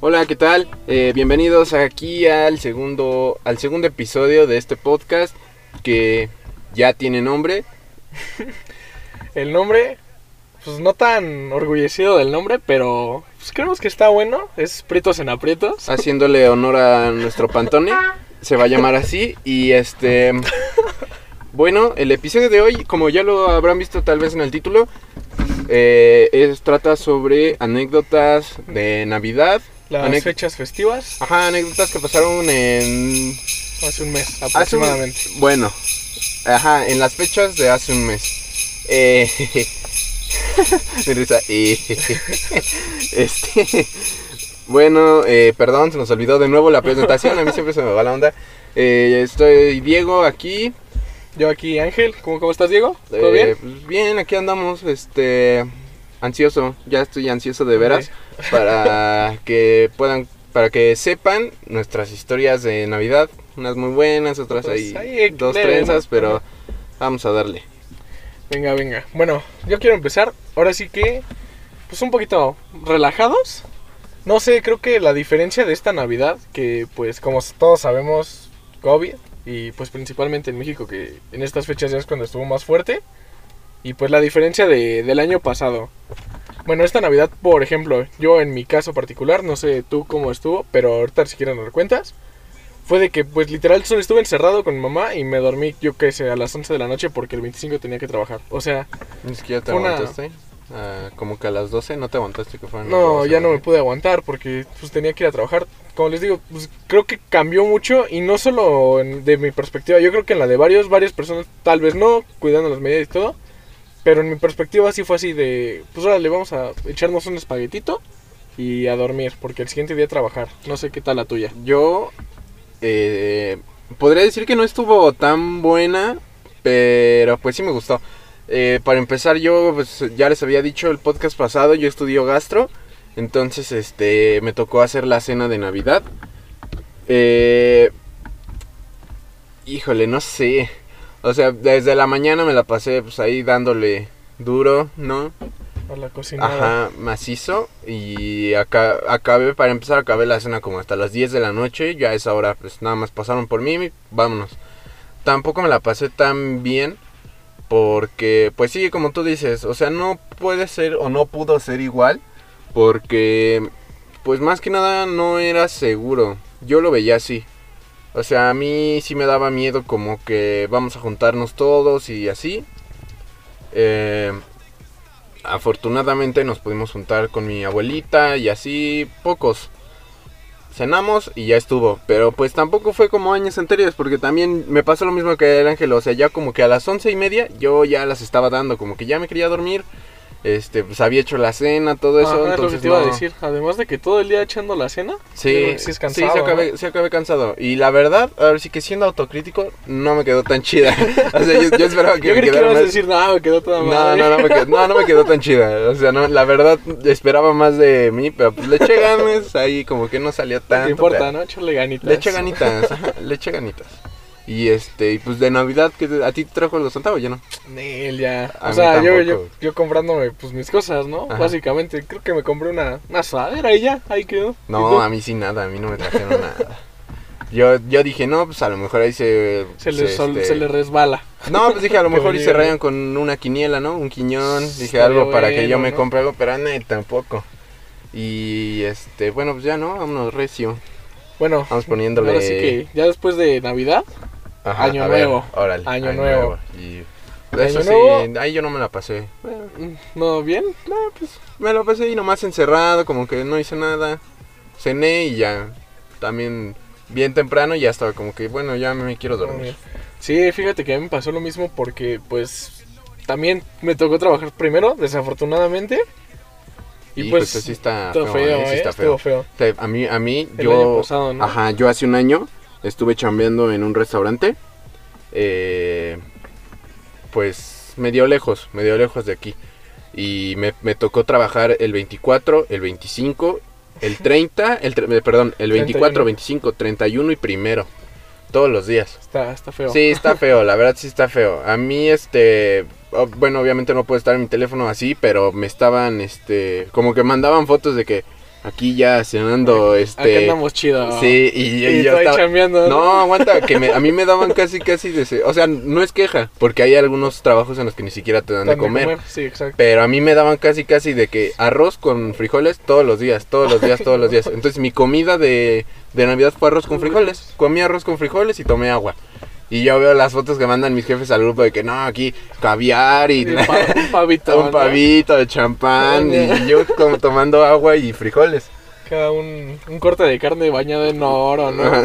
Hola, ¿qué tal? Eh, bienvenidos aquí al segundo, al segundo episodio de este podcast que ya tiene nombre. El nombre, pues no tan orgullecido del nombre, pero pues creemos que está bueno. Es Pritos en Aprietos. Haciéndole honor a nuestro Pantone. Se va a llamar así. Y este. Bueno, el episodio de hoy, como ya lo habrán visto tal vez en el título, eh, es, trata sobre anécdotas de Navidad. Las Anec- fechas festivas, Ajá, anécdotas que pasaron en hace un mes un- aproximadamente. bueno, ajá, en las fechas de hace un mes. Eh, eh, este, bueno, eh, perdón, se nos olvidó de nuevo la presentación. A mí siempre se me va la onda. Eh, estoy Diego aquí. Yo aquí, Ángel. ¿Cómo, cómo estás, Diego? ¿Todo Eh, bien? pues bien, aquí andamos, este, ansioso. Ya estoy ansioso de veras para que puedan, para que sepan nuestras historias de Navidad. Unas muy buenas, otras Otras ahí, dos trenzas, pero vamos a darle. Venga, venga. Bueno, yo quiero empezar. Ahora sí que, pues un poquito relajados. No sé, creo que la diferencia de esta Navidad, que pues como todos sabemos, COVID, y pues principalmente en México, que en estas fechas ya es cuando estuvo más fuerte, y pues la diferencia de, del año pasado. Bueno, esta Navidad, por ejemplo, yo en mi caso particular, no sé tú cómo estuvo, pero ahorita si quieres nos cuentas. Fue de que, pues literal, solo estuve encerrado con mi mamá y me dormí, yo qué sé, a las 11 de la noche porque el 25 tenía que trabajar. O sea, Ni siquiera te una- aguantaste. Ah, como que a las 12 no te aguantaste que fueran las no, 12, ya no me pude aguantar porque pues tenía que ir a trabajar. Como les digo, pues creo que cambió mucho y no solo en- de mi perspectiva, yo creo que en la de varios, varias personas, tal vez no, cuidando las medidas y todo. Pero en mi perspectiva sí fue así de, pues ahora le vamos a echarnos un espaguetito y a dormir, porque el siguiente día trabajar. No sé qué tal la tuya. Yo eh, podría decir que no estuvo tan buena, pero pues sí me gustó. Eh, para empezar, yo pues ya les había dicho el podcast pasado, yo estudio gastro, entonces este me tocó hacer la cena de Navidad. Eh, híjole, no sé. O sea, desde la mañana me la pasé pues ahí dándole duro, ¿no? A la cocina. Ajá, macizo. Y acá, acabé, para empezar, acabé la cena como hasta las 10 de la noche. Ya a esa hora, pues nada más pasaron por mí y vámonos. Tampoco me la pasé tan bien. Porque, pues sí, como tú dices, o sea, no puede ser o no pudo ser igual. Porque, pues más que nada no era seguro. Yo lo veía así. O sea, a mí sí me daba miedo como que vamos a juntarnos todos y así. Eh, afortunadamente nos pudimos juntar con mi abuelita y así pocos. Cenamos y ya estuvo. Pero pues tampoco fue como años anteriores porque también me pasó lo mismo que el ángel. O sea, ya como que a las once y media yo ya las estaba dando. Como que ya me quería dormir. Este, pues había hecho la cena, todo eso. Ajá, es lo que entonces te iba a no- decir. Además de que todo el día echando la cena, Sí, sí es cansado. sí ¿no? acabé, cansado. Y la verdad, ahora sí que siendo autocrítico, no me quedó tan chida. o sea, yo, yo esperaba que Yo me creí que quedara ibas a más- decir, no, me quedó toda No, madre. no, no me, quedó, no, no me quedó tan chida. O sea, no, la verdad esperaba más de mí, pero pues le eché ganas, ahí como que no salió No tanto. te importa, pero ¿no? Echarle ganitas. Le eché ganitas, ajá, le eché ganitas. Y este, y pues de Navidad, que ¿a ti te trajo los Santa o ya no? Nel, ya. A o sea, yo, yo, comprándome pues mis cosas, ¿no? Ajá. Básicamente, creo que me compré una, una sudadera y ya, ahí quedó. ¿Y No, a mí sí nada, a mí no me trajeron nada. Yo, yo dije, no, pues a lo mejor ahí se... se, le, sol- este, se le resbala. No, pues dije, a lo mejor me y se rayan con una quiniela, ¿no? Un quiñón. Dije Estaría algo para que yo me ¿no? compre algo, pero no, tampoco. Y este, bueno, pues ya no, vámonos recio. Bueno, Vamos poniéndole. ahora sí que ya después de Navidad, Ajá, año ver, nuevo. órale, Año nuevo. Y Año eso sí, nuevo. ahí yo no me la pasé. Mm, ¿no bien? no, pues me la pasé ahí nomás encerrado, como que no hice nada. Cené y ya. También bien temprano y ya estaba como que, bueno, ya me quiero dormir. Sí, fíjate que a mí me pasó lo mismo porque pues también me tocó trabajar primero, desafortunadamente. Y Y pues, pues, está feo, feo, eh, sí ¿eh? está feo. A mí, a mí, El yo. pasado, ¿no? Ajá, yo hace un año estuve chambeando en un restaurante. eh, pues medio lejos, medio lejos de aquí. Y me, me tocó trabajar el 24, el 25, el 30, el, eh, perdón, el 24, 31. 25, 31 y primero. Todos los días. Está, está feo. Sí, está feo, la verdad sí está feo. A mí, este, o- bueno, obviamente no puedo estar en mi teléfono así, pero me estaban, este, como que mandaban fotos de que Aquí ya cenando, este... Acá andamos chido. Sí, y, y Y yo estaba- chambeando, ¿no? Aguanta, que me- a mí me daban casi, casi de... O sea, no es queja, porque hay algunos trabajos en los que ni siquiera te dan de de comer. Sí, exacto. Pero a mí me daban casi, casi de que arroz con frijoles todos los días, todos los días, todos los días. Entonces mi comida de, de Navidad fue arroz con frijoles. Comí arroz con frijoles y tomé agua. Y yo veo las fotos que mandan mis jefes al grupo de que no, aquí caviar y Y un pa- un pavito. pavito de champán y yo como tomando agua y frijoles. Cada un, un corte de carne bañado en oro, ¿no?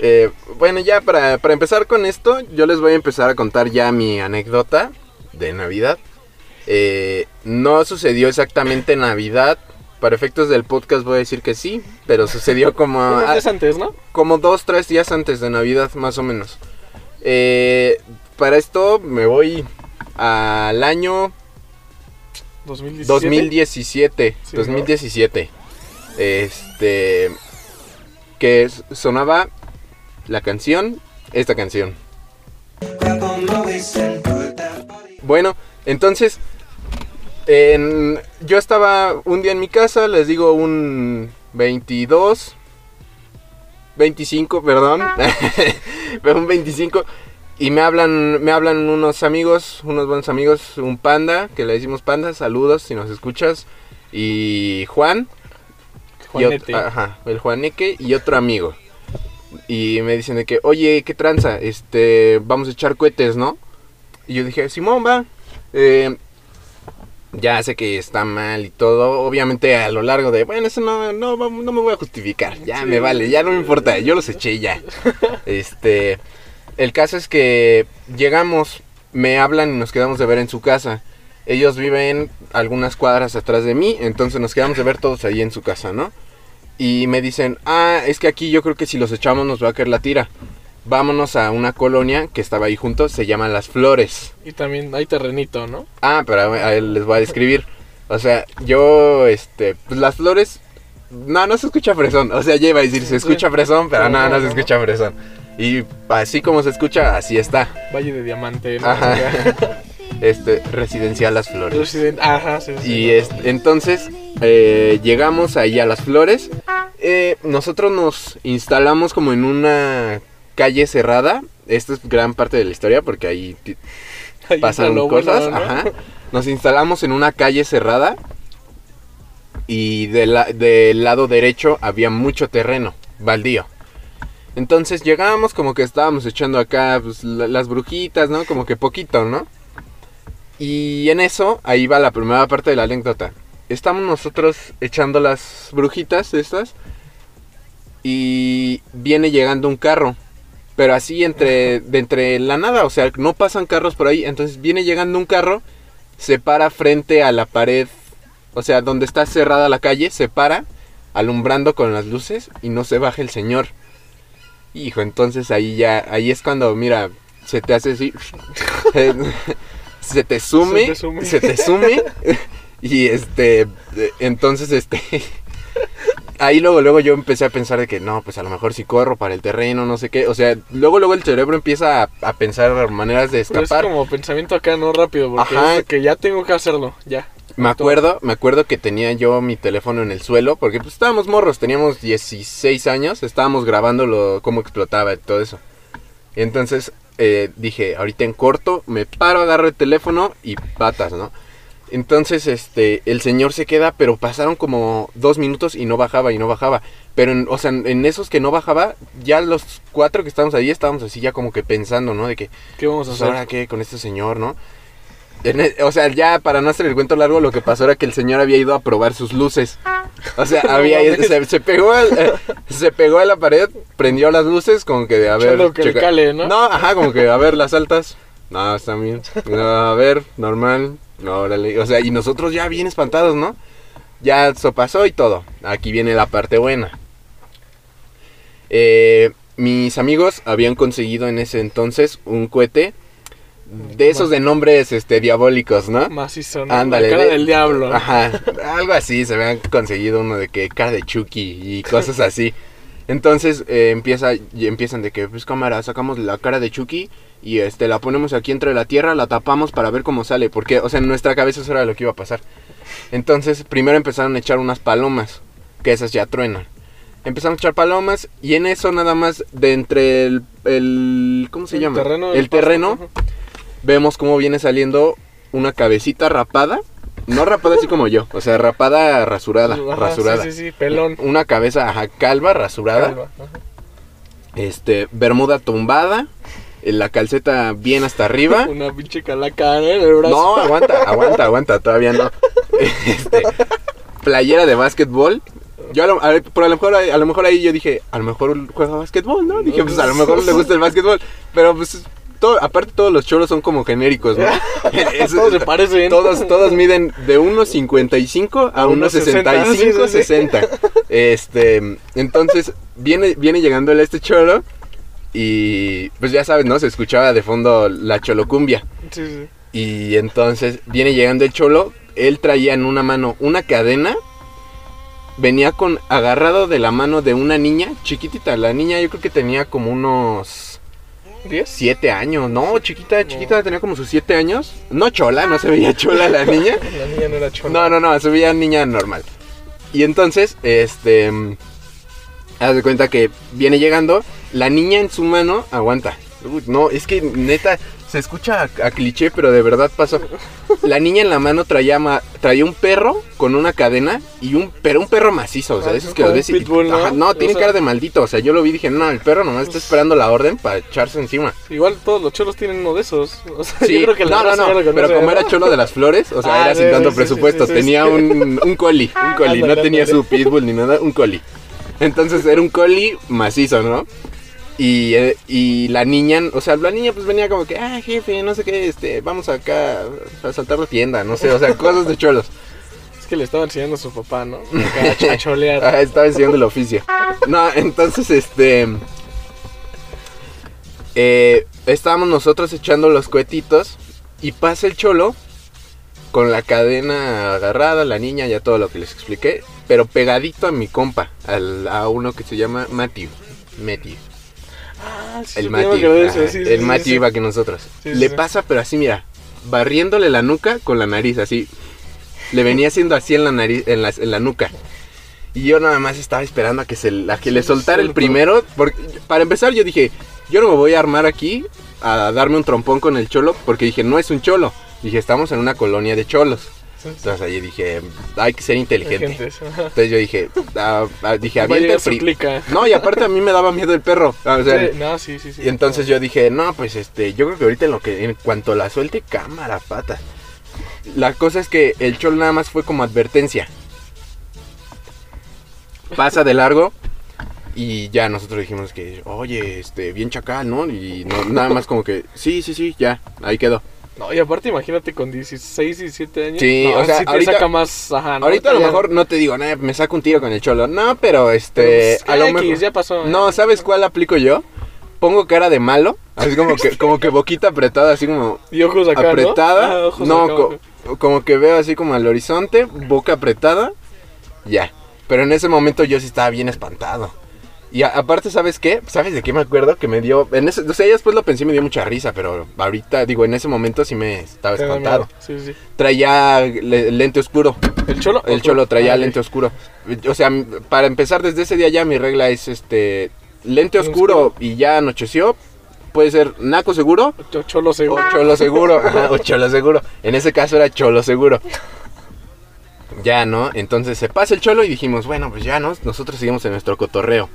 Eh, bueno, ya para, para empezar con esto, yo les voy a empezar a contar ya mi anécdota de Navidad. Eh, no sucedió exactamente en Navidad. Para efectos del podcast voy a decir que sí, pero sucedió como, Unos días antes, ¿no? como dos, tres días antes de Navidad, más o menos. Eh, para esto me voy al año 2017. 2017. Sí, 2017. Este. Que sonaba la canción. Esta canción. Bueno, entonces. En- yo estaba un día en mi casa, les digo un 22. 25, perdón. Pero un 25. Y me hablan, me hablan unos amigos, unos buenos amigos, un panda, que le decimos panda, saludos si nos escuchas. Y Juan, y Juanete. ajá, el Juaneque y otro amigo. Y me dicen de que, oye, ¿qué tranza? Este, vamos a echar cohetes, ¿no? Y yo dije, Simón, va. Eh, ya sé que está mal y todo. Obviamente a lo largo de, bueno, eso no, no, no me voy a justificar. Ya Sí. me vale, ya no me importa. Yo los eché ya. este, el caso es que llegamos, me hablan y nos quedamos de ver en su casa. Ellos viven algunas cuadras atrás de mí, entonces nos quedamos de ver todos ahí en su casa, ¿no? Y me dicen, ah, es que aquí yo creo que si los echamos nos va a caer la tira. Vámonos a una colonia que estaba ahí junto, se llama Las Flores. Y también hay terrenito, ¿no? Ah, pero a les voy a describir. O sea, yo, este, pues las flores, no, no se escucha fresón. O sea, ya iba a decir, se escucha fresón, pero no, no se escucha fresón. Y así como se escucha, así está. Valle de Diamante, ¿no? Ajá. Este, residencial Las Flores. Resident- Ajá, sí, sí. Y es- entonces eh, llegamos ahí a las flores. Eh, nosotros nos instalamos como en una calle cerrada. Esta es gran parte de la historia porque ahí pasan bueno, cosas. ¿no? Ajá. Nos instalamos en una calle cerrada. Y de la- del lado derecho había mucho terreno, baldío. Entonces llegábamos como que estábamos echando acá pues, la- las brujitas, ¿no? Como que poquito, ¿no? Y en eso, ahí va la primera parte de la anécdota. Estamos nosotros echando las brujitas estas. Y viene llegando un carro. Pero así entre, de entre la nada, o sea, no pasan carros por ahí. Entonces viene llegando un carro, se para frente a la pared. O sea, donde está cerrada la calle, se para, alumbrando con las luces y no se baja el señor. Hijo, entonces ahí ya, ahí es cuando, mira, se te hace así. se te sume, Se te sume. se te sume. y este, entonces este. Ahí luego, luego yo empecé a pensar de que no, pues a lo mejor si corro para el terreno, no sé qué. O sea, luego, luego el cerebro empieza a, a pensar maneras de Pero es escapar. como pensamiento acá, no rápido, porque Ajá. es de que ya tengo que hacerlo, ya. Me acuerdo, me acuerdo que tenía yo mi teléfono en el suelo, porque pues estábamos morros, teníamos 16 años, estábamos grabando lo, cómo explotaba y todo eso. Y entonces eh, dije, ahorita en corto, me paro, agarro el teléfono y patas, ¿no? Entonces, este, el señor se queda, pero pasaron como dos minutos y no bajaba y no bajaba. Pero, en, o sea, en, esos que no bajaba, ya los cuatro que estábamos ahí estábamos así ya como que pensando, ¿no? De que, ¿Qué vamos a pues, hacer? ahora qué con este señor, ¿no? E- o sea, ya para no hacer el cuento largo, lo que pasó era que el señor había ido a probar sus luces. O sea, había se, se pegó al- eh, se pegó a la pared, prendió las luces como que a ver, que checa- cale, ¿no? No, ajá, como que a ver las altas. No, están bien. No, a ver, normal. No, órale. O sea, y nosotros ya bien espantados, ¿no? Ya eso pasó y todo. Aquí viene la parte buena. Eh, mis amigos habían conseguido en ese entonces un cohete de esos de nombres este diabólicos, ¿no? Macizo, ¿no? Ándale, La cara de- del diablo. Ajá, algo así, se habían conseguido uno de que cara de Chucky y cosas así. Entonces eh, empieza, y empiezan de que, pues cámara, sacamos la cara de Chucky y este la ponemos aquí entre la tierra, la tapamos para ver cómo sale. Porque, o sea, en nuestra cabeza eso era lo que iba a pasar. Entonces, primero empezaron a echar unas palomas, que esas ya truenan. Empezaron a echar palomas y en eso nada más de entre el, el ¿cómo se El llama? terreno, el pasto, terreno. Vemos cómo viene saliendo una cabecita rapada, no rapada así como yo, o sea, rapada rasurada, Ajá, rasurada. Sí, sí, sí, pelón. Una cabeza ajá, calva, rasurada. Calva, ajá. Este, bermuda tumbada, eh, la calceta bien hasta arriba. Una pinche calaca ¿no? en el brazo. No, aguanta, aguanta, aguanta, todavía no. Este, playera de básquetbol. Yo a lo, a, ver, pero a lo mejor a lo mejor ahí yo dije, a lo mejor juega básquetbol, ¿no? Dije, pues a lo mejor le gusta el básquetbol, pero pues todo, aparte todos los choros son como genéricos, ¿no? Es- Todos se parecen. Todos, todos miden de 1.55 a A 1.60, 1.65, sí, sí, sí. 60. Este, entonces viene, viene llegando el este cholo y pues ya sabes, ¿no? Se escuchaba de fondo la cholocumbia. Sí, sí. Y entonces viene llegando el cholo, él traía en una mano una cadena, venía con agarrado de la mano de una niña chiquitita. La niña yo creo que tenía como unos ¿Diez? siete años, no, chiquita, chiquita, tenía como sus siete años. No chola, no se veía chola la niña. La niña no era chola. No, no, no, se veía niña normal. Y entonces, este, mm, haz de cuenta que viene llegando, la niña en su mano, aguanta. Uy, no, es que neta, se escucha a, a cliché, pero de verdad pasó. La niña en la mano traía, ma- traía un perro con una cadena y un, pero un perro macizo, o sea, Ah, esos es que los ves y- pitbull, ¿no? ajá, no, O tiene sea- cara de maldito, o sea, yo lo vi y dije, no, el perro nomás está esperando la orden para echarse encima. Igual todos los cholos tienen uno de esos. O sea, Sí, yo creo que la no, no, no, pero como era cholo de las flores, o sea, Ah, era sí, sin tanto sí, presupuesto, tenía un, un coli, un coli, no tenía su pitbull ni nada, un coli. Entonces era un coli macizo, ¿no? Y, eh, y la niña, o sea, la niña pues venía como que, ah, jefe, no sé qué, este, vamos acá a saltar la tienda, no sé, o sea, cosas de cholos. Es que le estaba enseñando a su papá, ¿no? A chacholear. Ah, estaba enseñando el oficio. No, entonces, este. eh, estábamos nosotros echando los cohetitos. Y pasa el cholo. Con la cadena agarrada, la niña, ya todo lo que les expliqué. Pero pegadito a mi compa. al- a uno que se llama Matthew. Matthew. Ah, sí, El ajá, sí, sí, el sí, iba que nosotros. Le pasa, pero así, mira. Barriéndole la nuca con la nariz, así. Le venía haciendo así en la nariz, en la, en la nuca. Y yo nada más estaba esperando a que, se, a que le soltara el primero. Porque, para empezar, yo dije, yo no me voy a armar aquí a darme un trompón con el cholo. Porque dije, no es un cholo. Dije, estamos en una colonia de cholos. Entonces ahí dije, hay que ser inteligente. Entonces yo dije, ah, ah, dije, avienta el clica. No, y aparte a mí me daba miedo el perro. O sea, Sí, no, sí, sí, sí. y entonces yo dije, no, pues este, yo creo que ahorita en lo que, en cuanto la suelte, cámara, pata. La cosa es que el chol nada más fue como advertencia. Pasa de largo y ya nosotros dijimos que, oye, este, bien chacal, ¿no? Y no, nada más como que, sí, sí, sí, ya, ahí quedó. No, y aparte imagínate con 16, 17 años. Sí, no, o sea, te ahorita- saca más, ajá, ¿no? Ahorita a lo Ya- mejor no te digo, "Nah, me saco un tiro con el cholo. No, pero este, pues, a lo X, mejor... ya pasó. ¿eh? No, ¿sabes cuál aplico yo? Pongo cara de malo, así como que, como que boquita apretada, así como Y ojos acá, apretada. ¿no? Ah, ojos No, acá, co- como que veo así como al horizonte, boca apretada, ya. Pero en ese momento yo sí estaba bien espantado. Y a- aparte, ¿sabes qué? ¿Sabes de qué me acuerdo? Que me dio, en ese, o sea, ya después lo pensé y me dio mucha risa, pero ahorita, digo, en ese momento sí me estaba te espantado. Sí, sí. Traía le- lente oscuro, ¿El cholo? el cholo traía Ah, lente oscuro. O sea, para empezar desde ese día ya mi regla es este lente oscuro y ya anocheció. Puede ser naco seguro Ch- Cholo o seguro. cholo seguro. Ajá, o cholo seguro. En ese caso era cholo seguro. Ya, ¿no? Entonces se pasa el cholo y dijimos, bueno, pues ya, ¿no? Nosotros seguimos en nuestro cotorreo.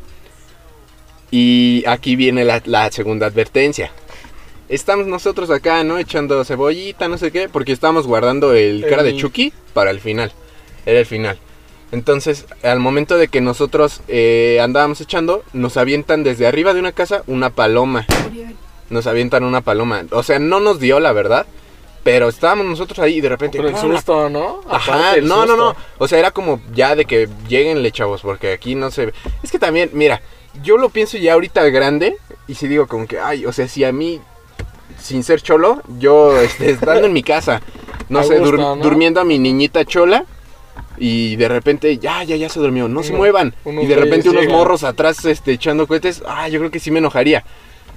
Y aquí viene la, la segunda advertencia. Estamos nosotros acá, ¿no? Echando cebollita, no sé qué, porque estábamos guardando el cara de Chucky para el final. Era el final. Entonces, al momento de que nosotros eh, andábamos echando, nos avientan desde arriba de una casa una paloma. Nos avientan una paloma. O sea, no nos dio la verdad. Pero estábamos nosotros ahí y de repente. Pero el susto, ¿no? Ajá, no, no, no. susto. O sea, era como ya de que lleguenle, chavos, porque aquí no se ve. Es que también, mira, yo lo pienso ya ahorita grande y si digo como que, ay, o sea, si a mí, sin ser cholo, yo este, estando en mi casa, no sé, gusto, dur- ¿no? durmiendo a mi niñita chola. Y de repente, ya, ya, ya se durmió, no se muevan. Y de repente unos llegan. morros atrás este, echando cohetes. Ah, yo creo que sí me enojaría.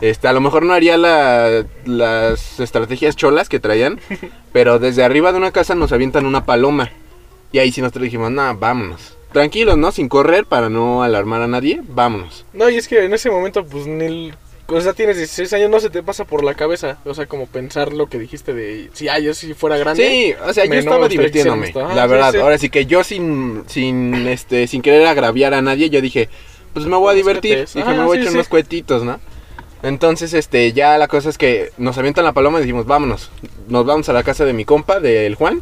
Este, a lo mejor no haría la- las estrategias cholas que traían, pero desde arriba de una casa nos avientan una paloma. Y ahí sí nosotros dijimos, no, vámonos. Tranquilos, ¿no? Sin correr para no alarmar a nadie, vámonos. No, y es que en ese momento, pues ni. O sea, tienes 16 años, no se te pasa por la cabeza. O sea, como pensar lo que dijiste de. Si, ah, yo si fuera grande. Sí, o sea, yo estaba divirtiéndome, la sí, verdad. sí. Ahora sí que yo sin, sin, este, sin querer agraviar a nadie, yo dije, pues me voy a divertir. Dije, Ajá, me voy a echar unos cuetitos, ¿no? Entonces, este, ya la cosa es que nos avientan la paloma y dijimos, vámonos. Nos vamos a la casa de mi compa, del Juan.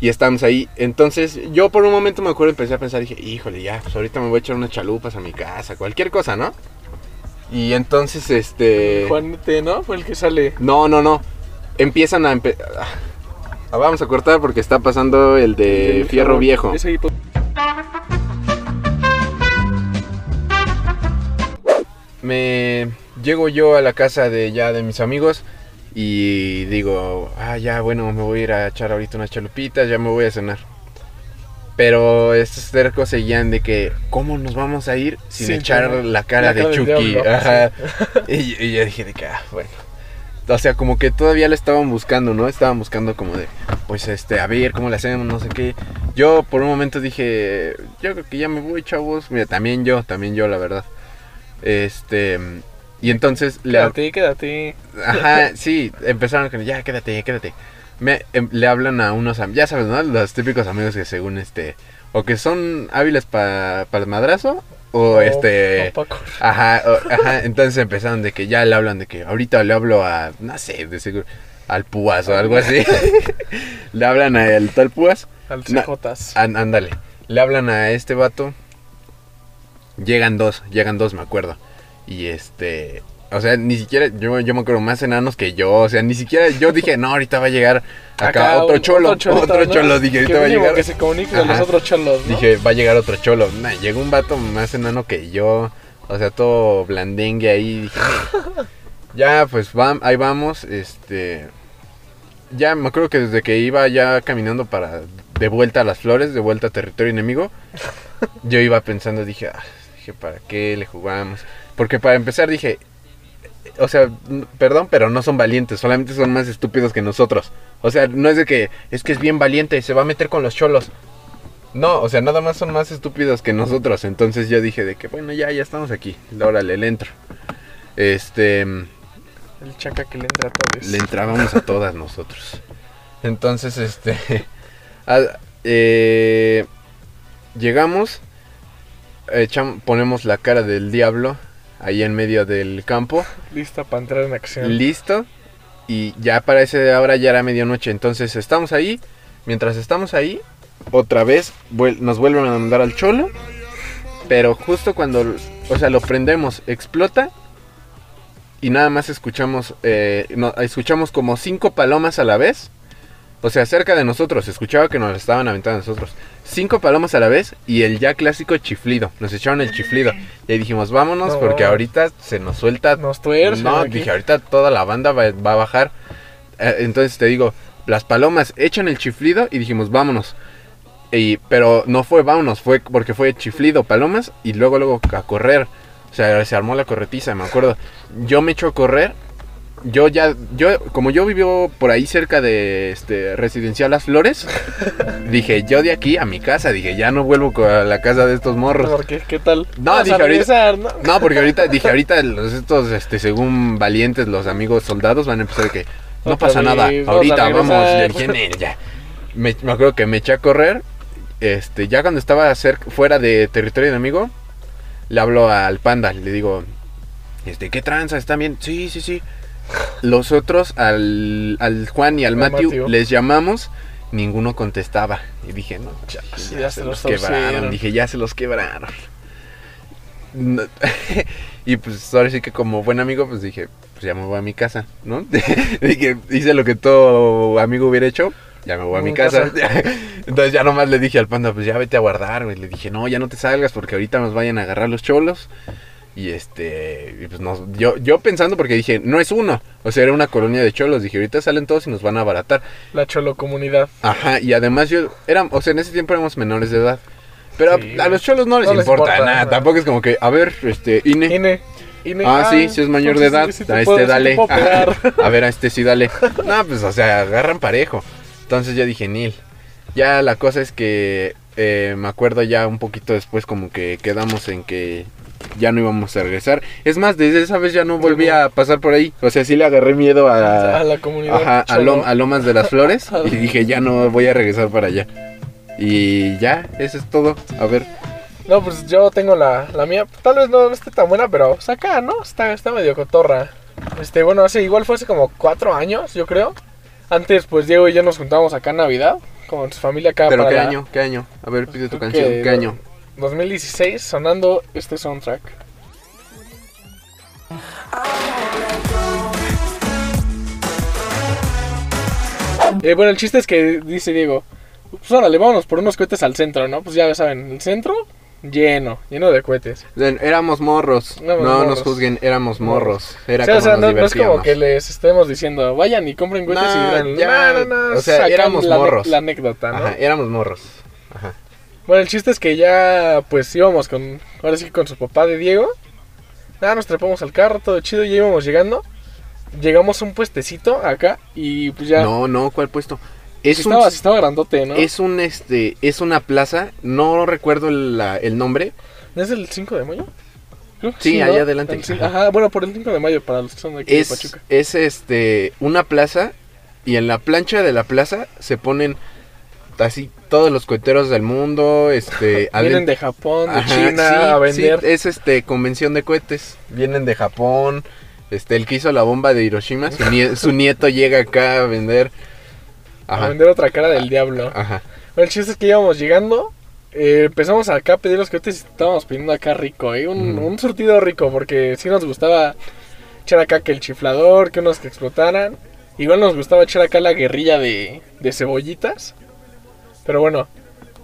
Y estamos ahí. Entonces, yo por un momento me acuerdo, empecé a pensar, dije, híjole, ya, pues ahorita me voy a echar unas chalupas a mi casa, cualquier cosa, ¿no? Y entonces, este... Juanete, ¿no? Fue el que sale. No, no, no. Empiezan a... empe- Ah, Vamos a cortar porque está pasando el de El Fierro. Viejo. Equipo. Me llego yo a la casa de ya de mis amigos y digo, ah, ya, bueno, me voy a ir a echar ahorita unas chalupitas, ya me voy a cenar. Pero estos tercos seguían de que, ¿cómo nos vamos a ir sin Sin echar la cara la de cara Chucky? diablo, Ajá. Y, y yo dije de que, ah, bueno. O sea, como que todavía lo estaban buscando, ¿no? Estaban buscando como de, pues, este, a ver cómo le hacemos, no sé qué. Yo por un momento dije, yo creo que ya me voy, chavos. Mira, también yo, también yo, la verdad. Este, y entonces le, Quédate, quédate. Ajá, sí, empezaron con, ya, quédate, quédate. Me, em, le hablan a unos, ya sabes, ¿no? Los típicos amigos que según este, o que son hábiles para el madrazo, o este... Ajá, o- ajá, entonces empezaron de que ya le hablan de que ahorita le hablo a, no sé, de seguro, al Púas o algo así. le hablan a el tal Púas, Al. CJs. Án- ándale, le hablan a este vato. Llegan dos, llegan dos, me acuerdo. Y este, o sea, ni siquiera, yo, yo me acuerdo más enanos que yo, o sea, ni siquiera, yo dije, no, ahorita va a llegar acá, otro cholo, otro, cholito, ¿no? cholo, dije, ahorita va a llegar. que se comunique con los Ajá. otros cholos, ¿no? Dije, va a llegar otro cholo. Nah, llegó un vato más enano que yo. O sea, todo blandengue ahí. Dije, ya, pues vam- ahí vamos. Este. Ya me acuerdo que desde que iba ya caminando para. De vuelta a las flores, de vuelta a territorio enemigo. yo iba pensando, dije, "Ah", dije, ¿para qué le jugamos? Porque para empezar dije. O sea, perdón, pero no son valientes, solamente son más estúpidos que nosotros. O sea, no es de que es que es bien valiente, se va a meter con los cholos. No, o sea, nada más son más estúpidos que nosotros. Entonces yo dije de que, bueno, ya, ya estamos aquí. Órale, le entro. Este, El chaca que le entra a todos. le entrábamos a todas nosotros. Entonces, este, a- eh, llegamos, ponemos la cara del diablo ahí en medio del campo. Lista para entrar en acción. Listo. Y ya para ese ahora ya era medianoche. Entonces estamos ahí. Mientras estamos ahí, otra vez vuel- nos vuelven a mandar al cholo. Pero justo cuando, o sea, lo prendemos, explota. Y nada más escuchamos, eh, no, escuchamos como cinco palomas a la vez. O sea, cerca de nosotros, escuchaba que nos estaban aventando a nosotros. Cinco palomas a la vez y el ya clásico chiflido. Nos echaron el chiflido. Y ahí dijimos, vámonos No. porque ahorita se nos suelta Nos tuercen no, aquí. dije, ahorita toda la banda va, va a bajar. Eh, entonces te digo, las palomas echan el chiflido y dijimos, vámonos. Y, pero no fue vámonos, fue porque fue chiflido, palomas y luego luego a correr. O sea, se armó la corretiza, me acuerdo. Yo me echo a correr. Yo ya, yo, como yo vivo por ahí cerca de este residencial Las Flores, dije, yo de aquí a mi casa, dije, ya no vuelvo a la casa de estos morros. Porque, ¿qué tal? No, dije a ahorita- regresar, ¿no? No, porque ahorita, dije, ahorita los estos, este, según valientes, los amigos soldados van a empezar que no Otra pasa nada, ahorita vamos regresar. le dije, "Nel, ya. Me, me acuerdo que me eché a correr, este, ya cuando estaba cerca, fuera de territorio enemigo, le hablo al panda, le digo, este, ¿qué tranza? ¿Están bien? Sí, sí, sí. Los otros, al, al Juan y al Matthew, Matthew. les llamamos, ninguno contestaba. Y dije, no, ya, Ya ya se se los quebraron. Dije, ya se los quebraron. No- y pues ahora sí que como buen amigo, pues dije, pues ya me voy a mi casa, ¿no? dije, hice lo que todo amigo hubiera hecho, ya me voy a mi Mi casa. Entonces ya nomás le dije al panda, pues ya vete a guardar, güey. Le dije, no, ya no te salgas porque ahorita nos vayan a agarrar los cholos. Y este, y pues nos, yo, yo pensando porque dije, no es uno, o sea, era una colonia de cholos. Dije, ahorita salen todos y nos van a abaratar. La cholo comunidad. Ajá, y además yo, era, o sea, en ese tiempo éramos menores de edad. Pero Sí. a, a los cholos no les, No les importa, nada. no. Tampoco es como que, a ver, este, INE. INE. INE. Ah, sí, si es mayor de edad, sí te a este puedo- dale. Ajá, a ver, a este sí dale. No, pues, o sea, agarran parejo. Entonces yo dije, Nil. Ya la cosa es que eh, me acuerdo ya un poquito después como que quedamos en que ya no íbamos a regresar. Es más, desde esa vez ya no volví a pasar por ahí. O sea, sí le agarré miedo a, A la comunidad. ajá, a. Lom- a Lomas de las Flores y dije ya no voy a regresar para allá. Y ya, eso es todo. A ver, No, pues yo tengo la, la mía. Tal vez no, no esté tan buena, pero pues acá, ¿no? Está, está medio cotorra. Este, bueno, hace igual fue hace como cuatro años, yo creo. Antes, pues Diego y yo nos juntábamos acá en Navidad con su familia acá pero para ¿qué la- año? ¿Qué año? A ver, pide tu Creo canción. ¿Qué año? 2016 sonando este soundtrack. Eh, bueno, el chiste es que dice Diego, pues órale, vámonos por unos cohetes al centro, ¿no? Pues ya saben, el centro lleno, lleno de cohetes. Éramos morros. No nos juzguen, éramos morros. Era O sea, como o sea, nos no, no es como que les estemos diciendo, vayan y compren cohetes No, y ya, no, no, no, o sea, éramos la, morros. la anécdota, ¿no? Ajá, éramos morros. Ajá. Bueno, el chiste es que ya, pues íbamos con, ahora sí que con su papá de Diego. Nada, nos trepamos al carro, todo chido, ya íbamos llegando. Llegamos a un puestecito acá y pues ya. No, no, ¿cuál puesto? sí Es un, estaba, sí estaba grandote, ¿no? es un, este, es una plaza, no recuerdo la- el nombre. ¿No es el 5 de mayo? Sí, ¿no? allá adelante. El Ajá. Ajá, bueno, por el 5 de mayo, para los que son de aquí de Pachuca. es, este, una plaza y en la plancha de la plaza se ponen así todos los coheteros del mundo, este, Vienen de Japón, de Ajá, China sí, a vender. sí, es este convención de cohetes. Vienen de Japón. Este, el que hizo la bomba de Hiroshima, su, nie- su nieto llega acá a vender. A Ajá. vender otra cara del diablo. Ajá. Bueno, el chiste es que íbamos llegando. eh, empezamos acá a pedir los cohetes y estábamos pidiendo acá rico, ¿eh? Un, Mm. un surtido rico, porque sí nos gustaba echar acá que el chiflador, que unos que explotaran. Igual nos gustaba echar acá la guerrilla de, de cebollitas. Pero bueno,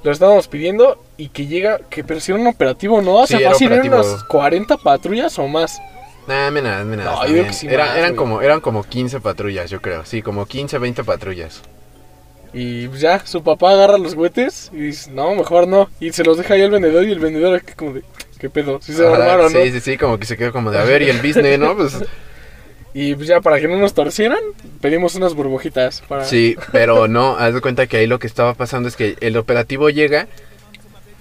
lo estábamos pidiendo y que llega, que pero si era un operativo, ¿no? O Sí, sea, era fácil eran unas 40 patrullas o más. Nah, menos, menos. No, yo que sí Era- más, eran, güey. como, eran como 15 patrullas, yo creo. Sí, como 15, 20 patrullas. Y pues ya, su papá agarra los cohetes y dice, no, mejor no. Y se los deja ahí al vendedor y el vendedor aquí como de, ¿qué pedo? Si se Ajá, armaron, ¿no? Sí, sí, sí, como que se quedó como de, a ver, y el business, ¿no? Pues Y pues ya para que no nos torcieran, pedimos unas burbujitas para... sí, pero no, haz de cuenta que ahí lo que estaba pasando es que el operativo llega,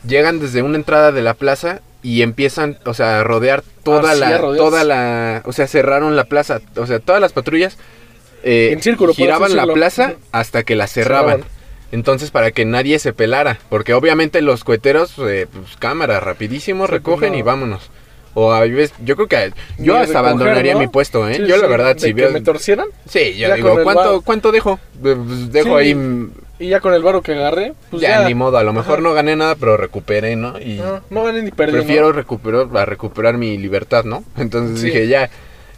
llegan desde una entrada de la plaza y empiezan, o sea, a rodear toda Ah, la, toda la, o sea, cerraron la plaza, o sea, todas las patrullas eh, En círculo, giraban la plaza hasta que la cerraban. Cerraban. Entonces, para que nadie se pelara. Porque obviamente los coheteros, eh, pues cámara, rapidísimo, Sí, recogen pues, no. y vámonos. O a veces, yo creo que yo hasta recoger, abandonaría ¿no? mi puesto, ¿eh? Sí, yo la verdad, si veo... me torcieran Sí, yo ya digo, ¿cuánto, bar- ¿cuánto dejo? Eh, pues, dejo ahí... y ya con el varo que agarré, pues ya, ya... ni modo, a lo mejor Ajá. no gané nada, pero recuperé, ¿no? Y No, no gané ni perdí, ¿no? prefiero recuperar, a recuperar mi libertad, ¿no? Entonces Sí. dije, ya,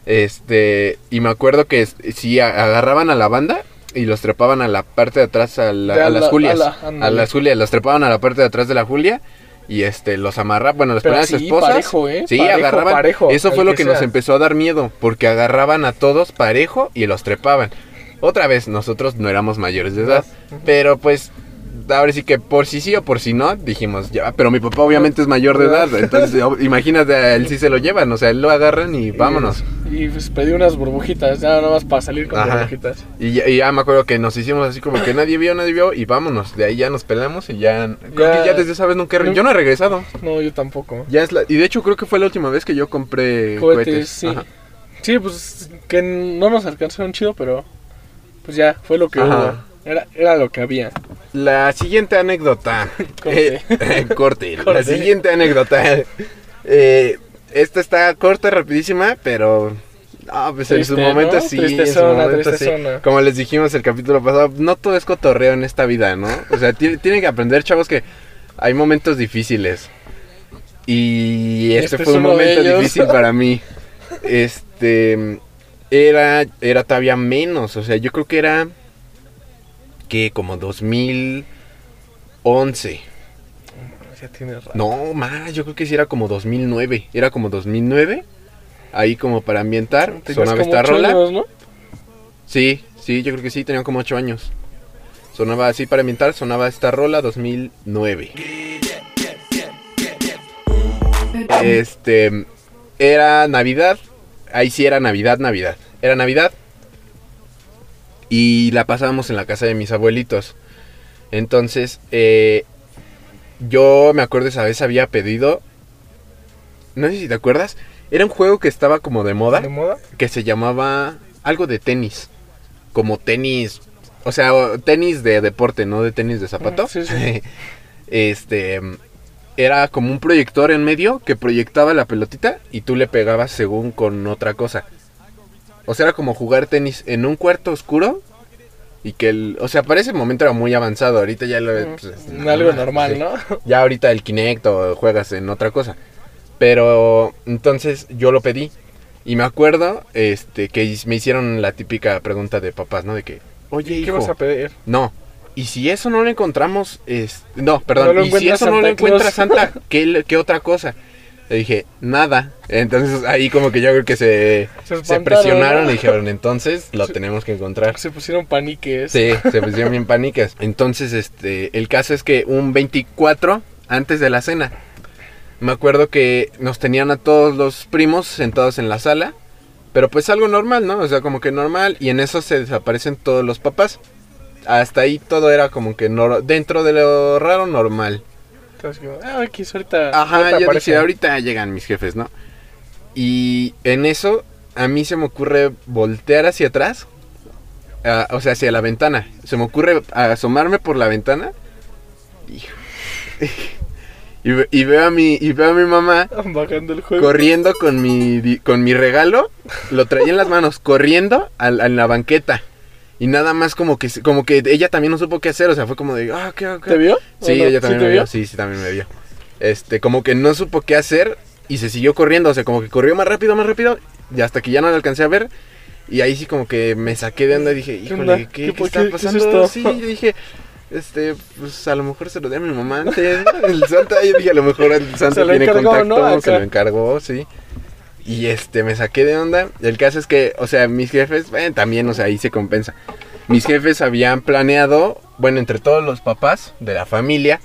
este... Y me acuerdo que si agarraban a la banda y los trepaban a la parte de atrás, a, la- De a a las la- Julias. a la- A, ándale. las Julias, los trepaban a la parte de atrás de la Julia y este los amarraban, bueno, les Pero ponían a sus así, esposas. parejo, ¿eh? Sí, Parejo, agarraban. parejo, Eso fue lo que que nos empezó a dar miedo, porque agarraban a todos parejo y los trepaban. Otra vez, nosotros no éramos mayores de edad, pero pues ahora sí que por si sí o por si no, dijimos, ya, pero mi papá obviamente es mayor de edad, entonces imagínate, a él sí se lo llevan, o sea, él lo agarran y vámonos. Y pues pedí unas burbujitas, ya nada más para salir con Ajá. burbujitas. Y ya, y ya me acuerdo que nos hicimos así como que nadie vio, nadie vio y vámonos. De ahí ya nos pelamos y ya. Creo Ya- que ya desde esa vez nunca. Yo no he regresado. No, yo tampoco. Ya es la, y de hecho creo que fue la última vez que yo compré Cohetes, cohetes. sí. Ajá. Sí, pues que no nos alcanzaron chido, pero pues ya, fue lo que Ajá. hubo. Era, era lo que había. La siguiente anécdota. Corte. Eh, corte. La siguiente anécdota. Eh, esta está corta, rapidísima, pero. Ah, pues en su momento ¿no? sí. en su momento sí. Como les dijimos el capítulo pasado, no todo es cotorreo en esta vida, ¿no? O sea, ti- tienen que aprender, chavos, que hay momentos difíciles. Y este, Este fue es un momento difícil para mí. Este. Era, era todavía menos. O sea, yo creo que era. Que como 2011. Ya tienes razón. No, más, yo creo que sí era como 2009. Era como 2009. Ahí como para ambientar. Sonaba esta rola. años, ¿no? Sí, sí, yo creo que sí, tenían como 8 años. Sonaba así para ambientar, sonaba esta rola 2009. Este, era Navidad, ahí sí era Navidad, Navidad. Era Navidad y la pasábamos en la casa de mis abuelitos. Entonces, eh, yo me acuerdo esa vez había pedido, no sé si te acuerdas, era un juego que estaba como de moda, ¿De moda? que se llamaba algo de tenis, como tenis, o sea, tenis de deporte, no de tenis de zapato. Sí, sí. este, era como un proyector en medio que proyectaba la pelotita y tú le pegabas según con otra cosa. O sea, era como jugar tenis en un cuarto oscuro y que el, o sea, para ese momento era muy avanzado, ahorita ya lo pues, mm, Algo normal, ¿no? Ya ahorita el Kinect o juegas en otra cosa. Pero entonces yo lo pedí. Y me acuerdo este, que me hicieron la típica pregunta de papás, ¿no? De que, oye, ¿Qué hijo, vas a pedir? no. Y si eso no lo encontramos, es... no, perdón, y si eso no lo encuentra. Santa, ¿qué, qué otra cosa? Le dije, nada. Entonces ahí como que yo creo que se, Se presionaron y dijeron, entonces lo tenemos que encontrar. Se pusieron paniques. Sí, se pusieron bien pánicas. Entonces, este, el caso es que un 24 antes de la cena, me acuerdo que nos tenían a todos los primos sentados en la sala, pero pues algo normal, ¿no? O sea, como que normal, y en eso se desaparecen todos los papás. Hasta ahí todo era como que dentro de lo raro normal. Entonces, como, ah, X, ahorita. Ajá, ahorita yo dije, ahorita llegan mis jefes, ¿no? Y en eso a mí se me ocurre voltear hacia atrás, o sea, hacia la ventana. Se me ocurre asomarme por la ventana y, y veo a mi y veo a mi mamá Bajando el juego. corriendo con mi con mi regalo, lo traía en las manos, corriendo a, en la banqueta. Y nada más como que como que ella también no supo qué hacer, o sea, fue como de, ah, qué, qué. ¿Te vio? Sí, ella también te me vio. Sí, sí, también me vio. Este, como que no supo qué hacer y se siguió corriendo. O sea, como que corrió más rápido, más rápido. Y hasta que ya no la alcancé a ver. Y ahí sí como que me saqué de onda y dije, híjole, ¿qué, ¿Qué está es pasando? esto? sí, yo dije, este, pues a lo mejor se lo di a mi mamá antes. El Santa, yo dije, a lo mejor el Santa tiene encargó, contacto, ¿no? se lo encargó, sí. Y este, me saqué de onda. El caso es que, o sea, mis jefes, bueno, también, o sea, ahí se compensa. Mis jefes habían planeado, bueno, entre todos los papás de la familia,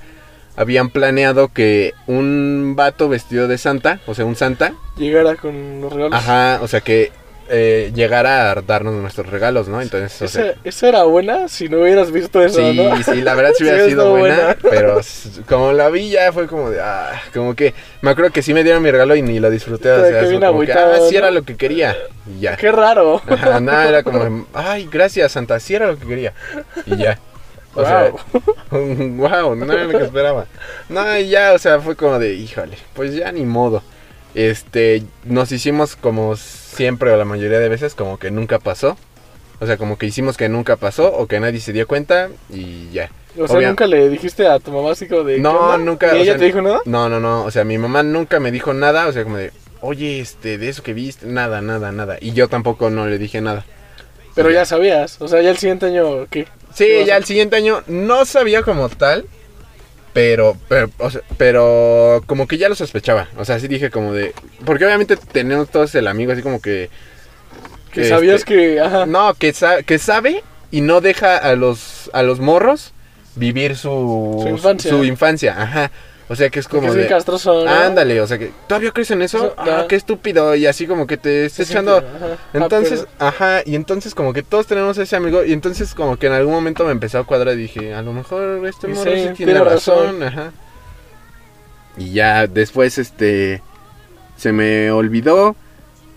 habían planeado que un vato vestido de Santa, o sea, un Santa, Llegara con los regalos. ajá, o sea, que eh, llegara a darnos nuestros regalos, ¿no? Entonces, o sea, Esa, esa era buena si no hubieras visto eso, Sí, ¿no? sí, la verdad sí hubiera Sí, sido buena, buena. pero como la vi ya fue como de, ah, como que, me acuerdo que sí me dieron mi regalo y ni lo disfruté, o sea, como que, agüitado, ah, sí ¿no? era lo que quería, y ya. Qué raro. Ajá, nada, era como, ay, gracias Santa, sí era lo que quería, y ya. O Wow. sea, wow, no era lo que esperaba. No, y ya, o sea, fue como de, híjole, pues ya ni modo. Este, nos hicimos como siempre o la mayoría de veces como que nunca pasó. O sea, como que hicimos que nunca pasó o que nadie se dio cuenta y ya. O sea, nunca le dijiste a tu mamá así como de. No, nunca, ¿Y o ella sea, te dijo nada? No, no, no, o sea, mi mamá nunca me dijo nada, o sea, como de, oye, este, de eso que viste, nada, nada, nada. Y yo tampoco no le dije nada. Pero ya sabías. O sea, ya el siguiente año, ¿qué? ¿Qué Sí, ya el siguiente año no sabía como tal, pero, pero, o sea, pero como que ya lo sospechaba. O sea, sí dije como de, porque obviamente tenemos todos el amigo así como que... Que este, sabías que. Ajá. No, que, sa- que sabe y no deja a los, a los morros vivir su, Su infancia. su infancia, ajá. O sea, que es como de... castroso. Ándale, o sea que todavía crees en eso, Eso, ah, no. qué estúpido, y así como que te está Sí, sí, echando... ajá. Entonces, Ah, ajá, y entonces como que todos tenemos ese amigo, y entonces como que en algún momento me empezó a cuadrar y dije, a lo mejor este morro sí, tiene, razón, ajá. Y ya después, este, se me olvidó,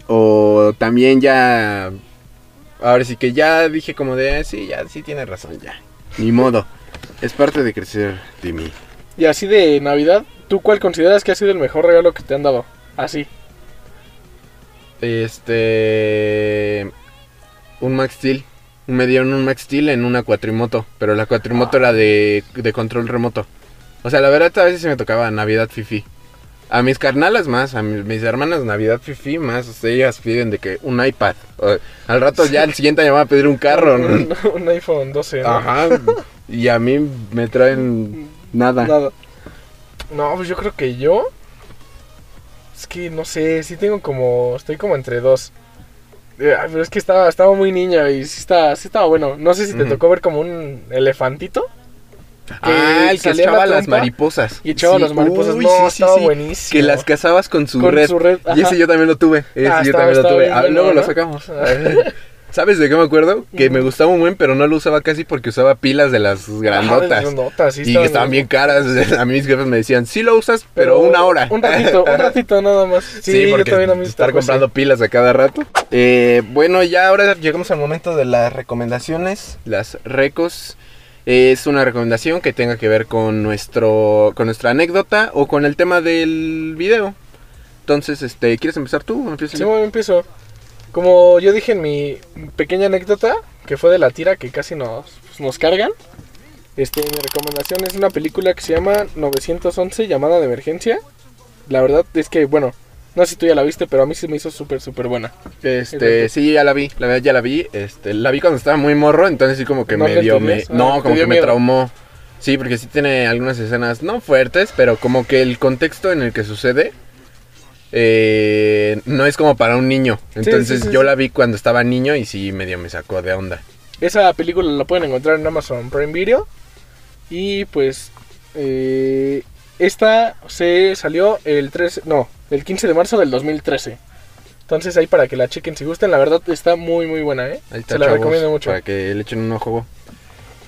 o también ya, ahora sí que ya dije como de, "Ah, sí, ya, sí tiene razón, ya, ni modo, es parte de crecer de mí. pero- Y así de Navidad, ¿tú cuál consideras que ha sido el mejor regalo que te han dado? Así. Este. Un Max Steel. Me dieron un Max Steel en una cuatrimoto. Pero la cuatrimoto era de, de control remoto. O sea, la verdad, a veces se me tocaba Navidad Fifi. A mis carnalas más, a mis, mis hermanas Navidad Fifi más. o sea, ellas piden de que un iPad. O- al rato ya el siguiente año van a pedir un carro. ¿no? Un, un iPhone 12. ¿no? Ajá. Y a mí me traen nada. Nada. No, pues yo creo que yo. Es que no sé, sí tengo como. Estoy como entre dos. Eh, ay, Pero es que estaba, estaba muy niña y sí, está, sí estaba bueno. No sé si te tocó ver como un elefantito. ah, el que la echaba las mariposas. Y echaba Sí, las mariposas. uy, no, sí, sí, estaba sí. buenísimo. Que las cazabas con su Con red. su red, Y ese yo también lo tuve. Ese Ah, yo estaba- también lo tuve. bien Ah, luego lo ¿no? sacamos. ¿Sabes de qué me acuerdo? Que me gustaba un buen, pero no lo usaba casi porque usaba pilas de las Ajá, de grandotas. grandotas, sí, y que estaban bien caras. A mí mis jefes me decían, sí lo usas, pero, una hora. Un ratito, un ratito nada más. Sí, Sí, yo porque también a mí estar comprando sí. pilas a cada rato. Eh, bueno, ya ahora llegamos al momento de las recomendaciones. Las recos. Es una recomendación que tenga que ver con nuestro con nuestra anécdota o con el tema del video. Entonces, este, ¿quieres empezar tú o empiezo Sí, yo? bueno, empiezo. Como yo dije en mi pequeña anécdota, que fue de la tira que casi nos, pues, nos cargan. Este, mi recomendación es una película que se llama 911, llamada de emergencia. La verdad es que, bueno, no sé si tú ya la viste, pero a mí se me hizo súper, súper buena. Este, sí, ya la vi, la verdad ya la vi. Este, la vi cuando estaba muy morro, entonces sí como que ¿No me dio, me? Ah, no, ¿te como que me miedo? traumó. Sí, porque sí tiene algunas escenas no fuertes, pero como que el contexto en el que sucede eh, no es como para un niño. Entonces sí, sí, yo la vi cuando estaba niño y sí medio me sacó de onda. Esa película la pueden encontrar en Amazon Prime Video. Y pues, eh, esta se salió el 3, no, el 15 de marzo del 2013. Entonces ahí para que la chequen si gusten, la verdad está muy muy buena, ¿eh? Ahí está, se la chavos, recomiendo mucho. Para que le echen un ojo.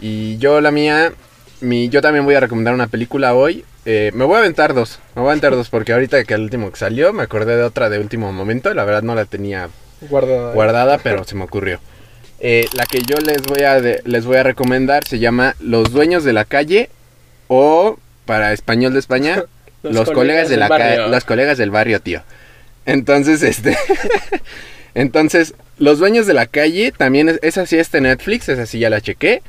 Y yo la mía, mi, yo también voy a recomendar una película hoy. Eh, me voy a aventar dos, me voy a aventar dos porque ahorita que el último que salió me acordé de otra de último momento. La verdad no la tenía Guarda. guardada, pero se me ocurrió. Eh, la que yo les voy, a de- les voy a recomendar se llama Los Dueños de la Calle o, para español de España, Los, colegas, de del la calle, los colegas del barrio, tío. Entonces, este, entonces, Los Dueños de la Calle también es, esa sí está en Netflix, esa sí ya la chequé.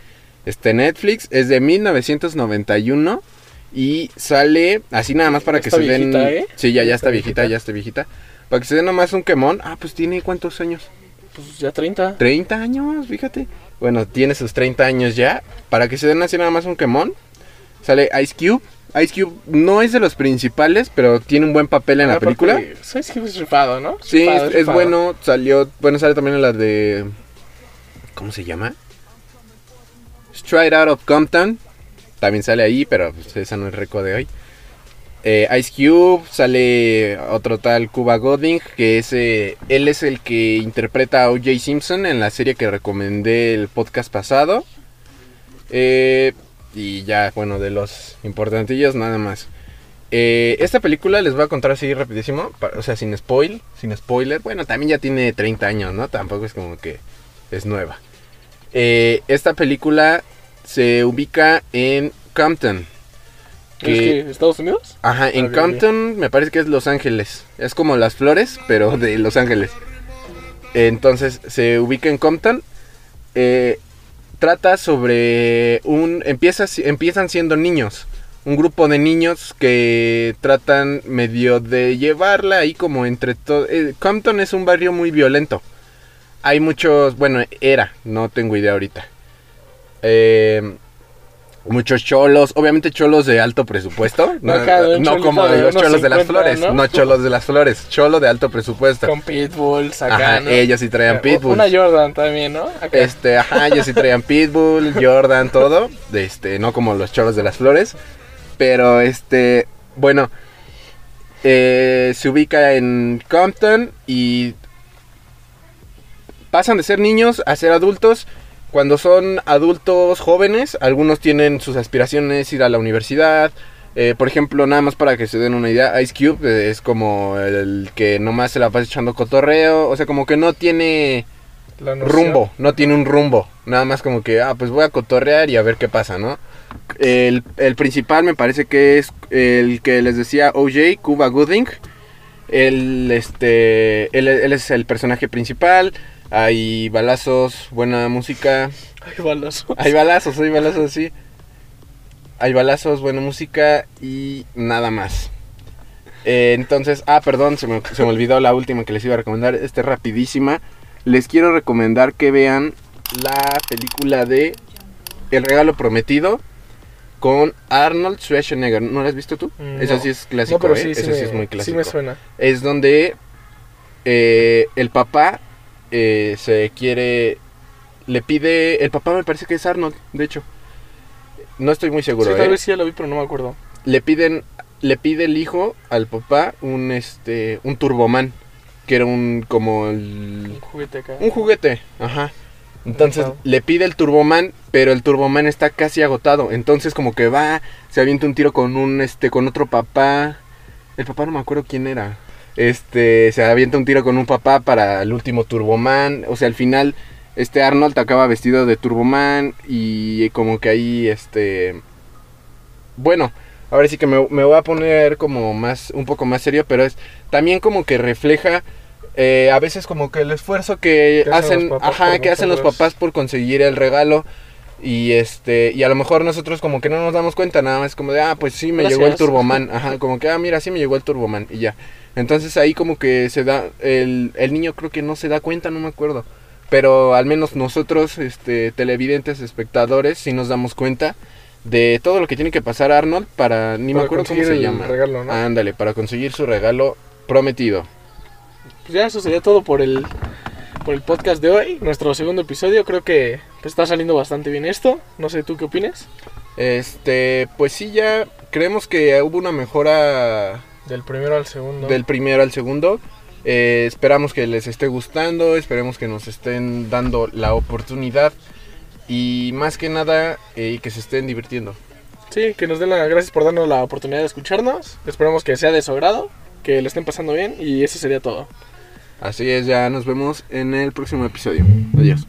Este Netflix es de 1991 y sale así nada más para que se den viejita, ¿eh? Sí, ya ya está está viejita, viejita. ya está viejita. Para que se den nomás un quemón. Ah, pues tiene cuántos años? Pues ya 30. 30 años, fíjate. Bueno, tiene sus 30 años ya. Para que se den así nada más un quemón. Sale Ice Cube. Ice Cube no es de los principales, pero tiene un buen papel en la Aparte, película. ¿Sabes qué es rifado, no? Sí, es, bueno. Salió. Bueno, sale también en la de. ¿Cómo se llama? Straight Out of Compton. También sale ahí, pero pues, esa no es reco de hoy. Eh, Ice Cube, sale otro tal Cuba Gooding, que es, él es el que interpreta a O.J. Simpson en la serie que recomendé el podcast pasado. Eh, y ya, bueno, de los importantillos nada más. Eh, esta película les voy a contar así rapidísimo, o sea, sin spoil, sin spoiler. Bueno, también ya tiene 30 años, ¿no? Tampoco es como que es nueva. Eh, esta película se ubica en Compton. ¿Es que Estados Unidos? Ajá, en. Compton me parece que es Los Ángeles. Es como las flores, pero de Los Ángeles. Entonces se ubica en Compton. Eh, trata sobre un... Empieza, empiezan siendo niños. Un grupo de niños que tratan medio de llevarla ahí como entre todo... Compton es un barrio muy violento. Hay muchos... Bueno, era, no tengo idea ahorita. Eh, muchos cholos, obviamente cholos de alto presupuesto. No, no como de los cholos de las 50, flores. ¿no? ¿no? cholos de las flores. Cholo de alto presupuesto. Con pitbulls acá, Ajá, ellos sí traían pitbulls. Una Jordan también, ¿no? Acá. Este, ajá, ellos sí traían Pitbull, Jordan, todo. Este, no como los choros de las flores. Pero este, bueno, eh, se ubica en Compton y pasan de ser niños a ser adultos. Cuando son adultos jóvenes, algunos tienen sus aspiraciones ir a la universidad. Eh, por ejemplo, nada más para que se den una idea, Ice Cube eh, es como el que nomás se la pasa echando cotorreo. O sea, como que no tiene rumbo, no tiene un rumbo. Nada más como que, ah, pues voy a cotorrear y a ver qué pasa, ¿no? El, el principal me parece que es el que les decía OJ, Cuba Gooding. Él, este, él, él es el personaje principal. Hay balazos, buena música. Ay, balas. Hay balazos, hay balazos, sí. Hay balazos, buena música y nada más. Eh, entonces, ah, perdón, se me, se me olvidó la última que les iba a recomendar. Esta es rapidísima. Les quiero recomendar que vean la película de El regalo prometido con Arnold Schwarzenegger. ¿No la has visto tú? Mm, Esa no. sí es clásico, No, pero ¿eh? sí, sí, Esa me, sí es muy sí clásico me suena. es donde eh, el papá eh, se quiere le pide el papá me parece que es Arnold de hecho no estoy muy seguro sí, tal ¿eh? vez sí ya lo vi, pero no me acuerdo. le piden le pide el hijo al papá un este un turboman que era un como el- Un juguete acá. un juguete, ajá. Entonces le pide el Turboman, pero el Turboman está casi agotado. Entonces como que va, se avienta un tiro con un este con otro papá. El papá no me acuerdo quién era. Este, se avienta un tiro con un papá para el último Turboman, o sea, al final este Arnold acaba vestido de Turboman y como que ahí este bueno, ahora sí que me, me voy a poner como más un poco más serio, pero es también como que refleja eh, a veces como que el esfuerzo que, hacen hacen, los papás ajá, que hacen los papás por conseguir el regalo y este y a lo mejor nosotros como que no nos damos cuenta nada más como de ah pues sí me llegó el Gracias. Turboman, ajá, como que ah mira sí me llegó el Turboman y ya. Entonces ahí como que se da el, el niño creo que no se da cuenta, no me acuerdo. Pero al menos nosotros, este, televidentes, espectadores, sí nos damos cuenta de todo lo que tiene que pasar Arnold para, ni me acuerdo cómo se el llama. regalo, ¿no? Ándale, para conseguir su regalo prometido. Pues ya eso sería todo por el, por el podcast de hoy. Nuestro segundo episodio. Creo que está saliendo bastante bien esto. No sé tú qué opinas. Este, pues sí, ya creemos que hubo una mejora Del primero al segundo. del primero al segundo. Eh, esperamos que les esté gustando, esperemos que nos estén dando la oportunidad y más que nada eh, que se estén divirtiendo. Sí, que nos den la gracias por darnos la oportunidad de escucharnos. Esperamos que sea de su agrado, que le estén pasando bien y eso sería todo. Así es, ya nos vemos en el próximo episodio. Adiós.